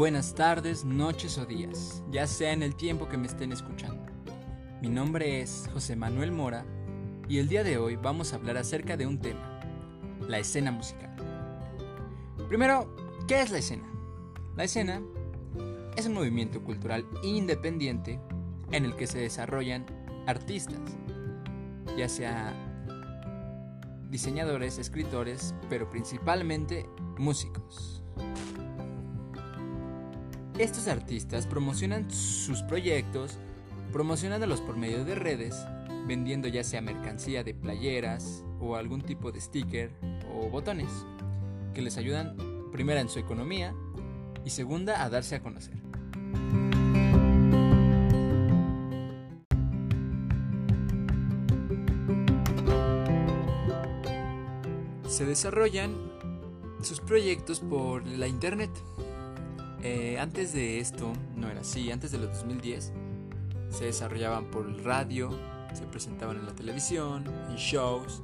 buenas tardes, noches o días, ya sea en el tiempo que me estén escuchando. Mi nombre es José Manuel Mora y el día de hoy vamos a hablar acerca de un tema, la escena musical. Primero, ¿qué es la escena? La escena es un movimiento cultural independiente en el que se desarrollan artistas, ya sea diseñadores, escritores, pero principalmente músicos. Estos artistas promocionan sus proyectos, promocionándolos por medio de redes, vendiendo ya sea mercancía de playeras o algún tipo de sticker o botones, que les ayudan primera en su economía y segunda a darse a conocer. Se desarrollan sus proyectos por la internet. Eh, antes de esto no era así, antes de los 2010 se desarrollaban por radio, se presentaban en la televisión, en shows,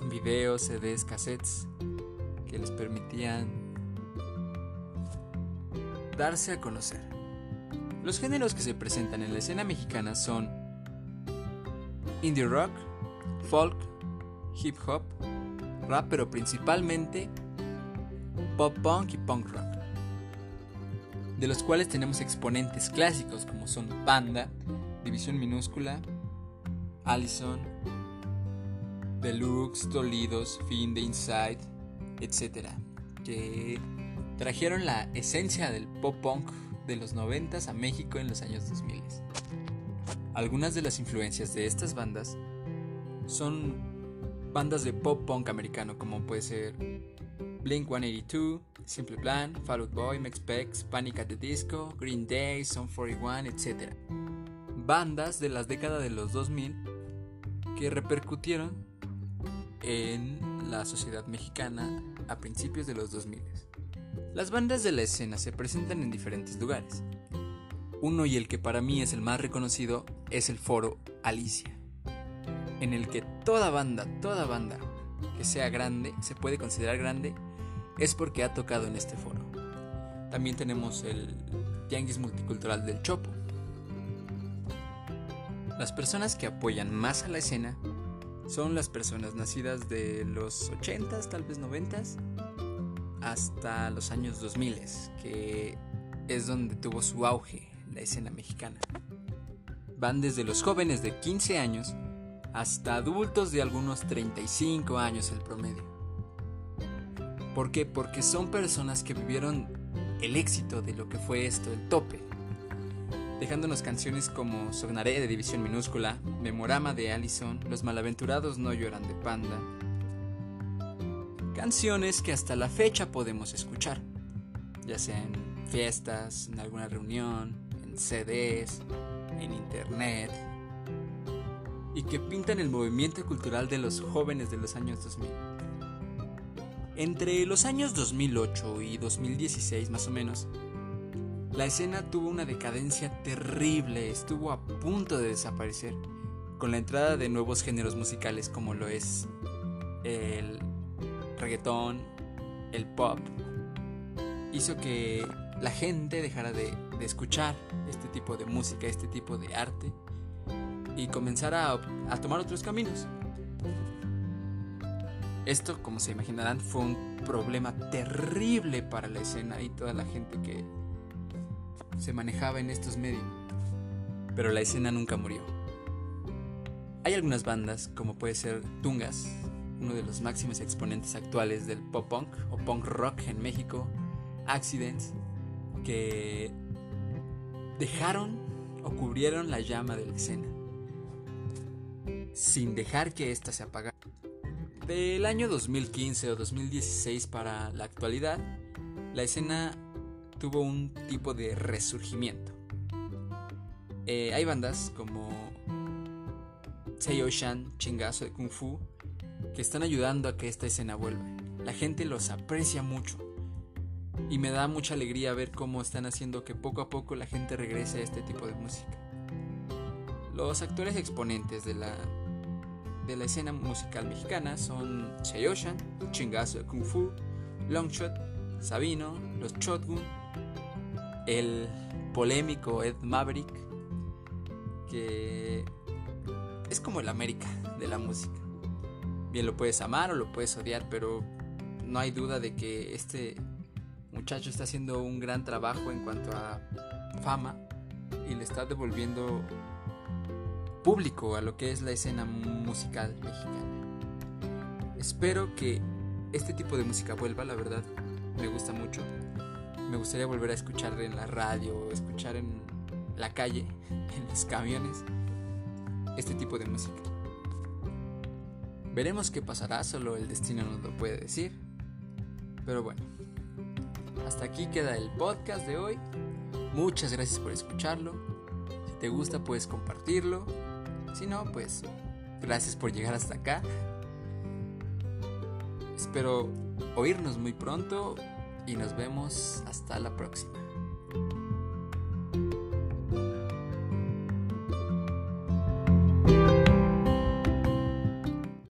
en videos, CDs, cassettes que les permitían darse a conocer. Los géneros que se presentan en la escena mexicana son indie rock, folk, hip hop, rap, pero principalmente pop punk y punk rock. De los cuales tenemos exponentes clásicos como son Panda, División Minúscula, Allison, Deluxe, Dolidos, Fin de Inside, etc. Que trajeron la esencia del pop punk de los 90 a México en los años 2000. Algunas de las influencias de estas bandas son bandas de pop punk americano como puede ser Blink 182, Simple Plan, Fall Out Boy, Mexpex, Panic at the Disco, Green Day, Son 41, etc. Bandas de las décadas de los 2000 que repercutieron en la sociedad mexicana a principios de los 2000. Las bandas de la escena se presentan en diferentes lugares. Uno y el que para mí es el más reconocido es el foro Alicia, en el que toda banda, toda banda que sea grande, se puede considerar grande, es porque ha tocado en este foro. También tenemos el Tianguis Multicultural del Chopo. Las personas que apoyan más a la escena son las personas nacidas de los 80s, tal vez 90s, hasta los años 2000, que es donde tuvo su auge la escena mexicana. Van desde los jóvenes de 15 años hasta adultos de algunos 35 años el promedio. ¿Por qué? Porque son personas que vivieron el éxito de lo que fue esto, el tope. Dejándonos canciones como Sognaré de División Minúscula, Memorama de Allison, Los Malaventurados no lloran de Panda. Canciones que hasta la fecha podemos escuchar, ya sea en fiestas, en alguna reunión, en CDs, en internet, y que pintan el movimiento cultural de los jóvenes de los años 2000. Entre los años 2008 y 2016 más o menos, la escena tuvo una decadencia terrible, estuvo a punto de desaparecer, con la entrada de nuevos géneros musicales como lo es el reggaetón, el pop, hizo que la gente dejara de, escuchar este tipo de música, este tipo de arte, y comenzar a, tomar otros caminos. Esto, como se imaginarán, fue un problema terrible para la escena y toda la gente que se manejaba en estos medios. Pero la escena nunca murió. Hay algunas bandas, como puede ser Tungas, uno de los máximos exponentes actuales del pop punk o punk rock en México, Accidents, que dejaron o cubrieron la llama de la escena sin dejar que ésta se apagara. Del año 2015 o 2016 para la actualidad, la escena tuvo un tipo de resurgimiento. Eh, hay bandas como Shan, Chingazo de Kung Fu, que están ayudando a que esta escena vuelva. La gente los aprecia mucho y me da mucha alegría ver cómo están haciendo que poco a poco la gente regrese a este tipo de música. Los actores exponentes de la de la escena musical mexicana son Ocean, Chingazo de Kung Fu, Longshot, Sabino, Los Shotgun, el polémico Ed Maverick, que es como el América de la música. Bien lo puedes amar o lo puedes odiar, pero no hay duda de que este muchacho está haciendo un gran trabajo en cuanto a fama y le está devolviendo público a lo que es la escena musical mexicana. Espero que este tipo de música vuelva, la verdad, me gusta mucho. Me gustaría volver a escuchar en la radio, escuchar en la calle, en los camiones, este tipo de música. Veremos qué pasará, solo el destino nos lo puede decir. Pero bueno, hasta aquí queda el podcast de hoy. Muchas gracias por escucharlo. Si te gusta puedes compartirlo. Si no, pues gracias por llegar hasta acá. Espero oírnos muy pronto y nos vemos hasta la próxima.